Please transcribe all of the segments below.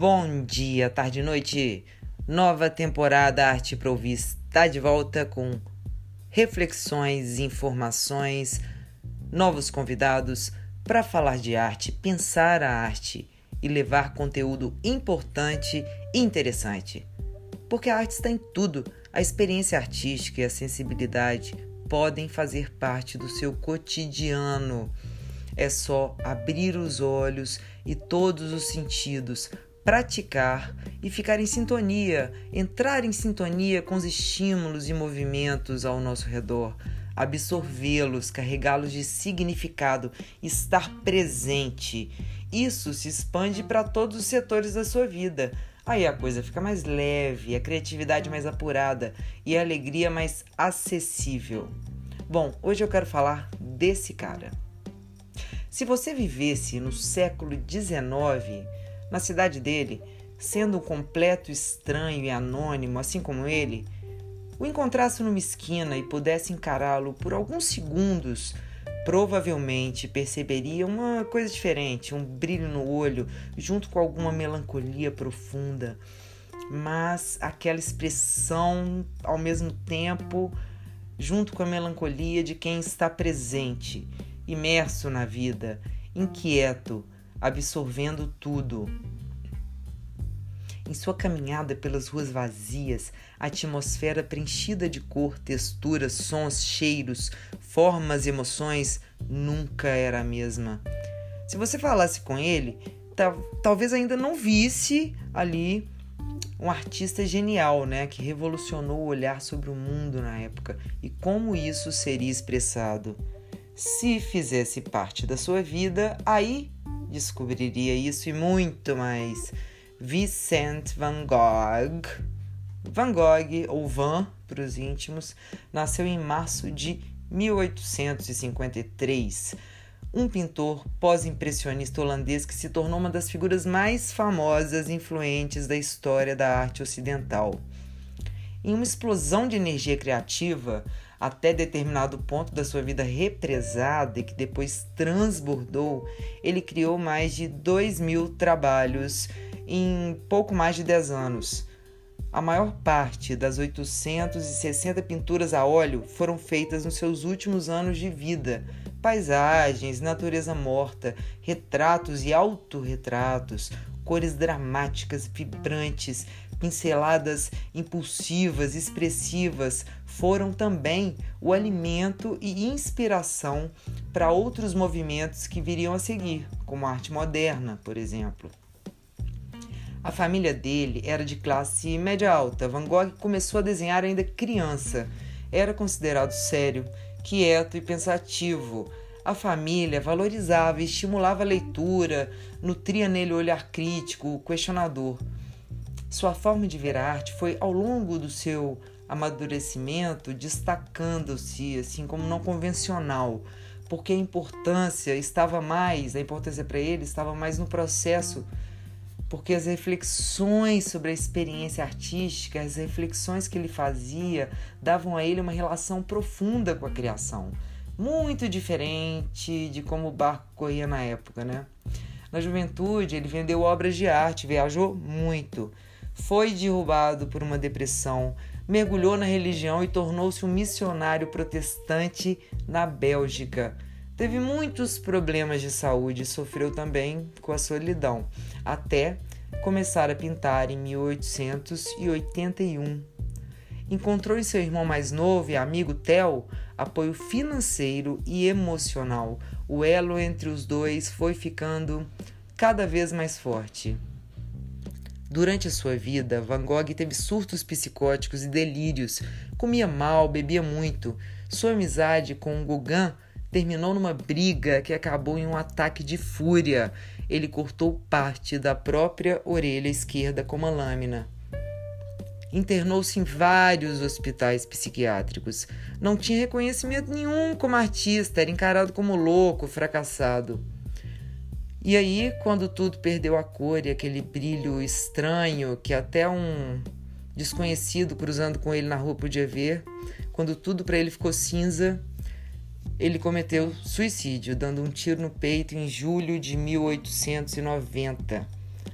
Bom dia, tarde e noite. Nova temporada Arte para Ouvir está de volta com reflexões, informações, novos convidados para falar de arte, pensar a arte e levar conteúdo importante e interessante. Porque a arte está em tudo. A experiência artística e a sensibilidade podem fazer parte do seu cotidiano. É só abrir os olhos e todos os sentidos, praticar e ficar em sintonia, entrar em sintonia com os estímulos e movimentos ao nosso redor, absorvê-los, carregá-los de significado, estar presente. Isso se expande para todos os setores da sua vida Aí a coisa fica mais leve, a criatividade mais apurada e a alegria mais acessível. Bom, hoje eu quero falar desse cara. Se você vivesse no século XIX, na cidade dele, sendo um completo estranho e anônimo, assim como ele, o encontrasse numa esquina e pudesse encará-lo por alguns segundos provavelmente perceberia uma coisa diferente, um brilho no olho, junto com alguma melancolia profunda, mas aquela expressão ao mesmo tempo, junto com a melancolia de quem está presente, imerso na vida, inquieto, absorvendo tudo. Em sua caminhada pelas ruas vazias, a atmosfera preenchida de cor, texturas, sons, cheiros, formas e emoções nunca era a mesma. Se você falasse com ele, talvez ainda não visse ali um artista genial, né, que revolucionou o olhar sobre o mundo na época e como isso seria expressado. Se fizesse parte da sua vida, aí descobriria isso e muito mais. Vincent van Gogh. Van Gogh, ou Van para os íntimos, nasceu em março de 1853. Um pintor pós-impressionista holandês que se tornou uma das figuras mais famosas e influentes da história da arte ocidental. Em uma explosão de energia criativa, até determinado ponto da sua vida represada e que depois transbordou, ele criou mais de dois mil trabalhos em pouco mais de 10 anos. A maior parte das 860 pinturas a óleo foram feitas nos seus últimos anos de vida. Paisagens, natureza morta, retratos e autorretratos, cores dramáticas, vibrantes, pinceladas impulsivas, expressivas, foram também o alimento e inspiração para outros movimentos que viriam a seguir, como a arte moderna, por exemplo. A família dele era de classe média alta. Van Gogh começou a desenhar ainda criança. Era considerado sério, quieto e pensativo. A família valorizava e estimulava a leitura, nutria nele o olhar crítico, questionador. Sua forma de ver a arte foi, ao longo do seu amadurecimento, destacando-se assim como não convencional, porque a importância estava mais, a importância para ele estava mais no processo porque as reflexões sobre a experiência artística, as reflexões que ele fazia, davam a ele uma relação profunda com a criação, muito diferente de como o barco corria na época, né? Na juventude, ele vendeu obras de arte, viajou muito, foi derrubado por uma depressão, mergulhou na religião e tornou-se um missionário protestante na Bélgica. Teve muitos problemas de saúde e sofreu também com a solidão, até começar a pintar em 1881. Encontrou em seu irmão mais novo e amigo Theo apoio financeiro e emocional. O elo entre os dois foi ficando cada vez mais forte. Durante a sua vida, Van Gogh teve surtos psicóticos e delírios, comia mal, bebia muito. Sua amizade com Gauguin terminou numa briga que acabou em um ataque de fúria. Ele cortou parte da própria orelha esquerda com uma lâmina. Internou-se em vários hospitais psiquiátricos. Não tinha reconhecimento nenhum como artista, era encarado como louco, fracassado. E aí, quando tudo perdeu a cor e aquele brilho estranho que até um desconhecido cruzando com ele na rua podia ver, quando tudo para ele ficou cinza, ele cometeu suicídio, dando um tiro no peito em julho de 1890.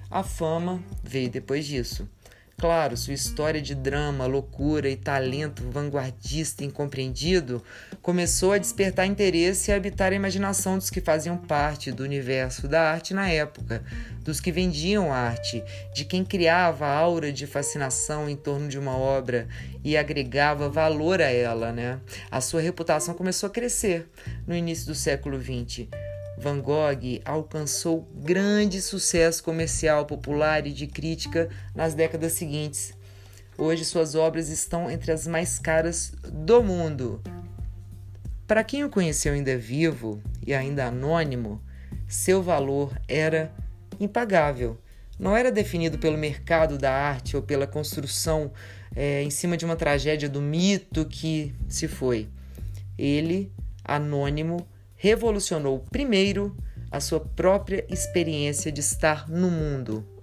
A fama veio depois disso. Claro, sua história de drama, loucura e talento vanguardista incompreendido começou a despertar interesse e a habitar a imaginação dos que faziam parte do universo da arte na época, dos que vendiam arte, de quem criava a aura de fascinação em torno de uma obra e agregava valor a ela. Né? A sua reputação começou a crescer no início do século XX Van Gogh alcançou grande sucesso comercial, popular e de crítica nas décadas seguintes. Hoje suas obras estão entre as mais caras do mundo. Para quem o conheceu ainda vivo e ainda anônimo, seu valor era impagável. Não era definido pelo mercado da arte ou pela construção é, em cima de uma tragédia do mito que se foi. Ele, anônimo, revolucionou primeiro a sua própria experiência de estar no mundo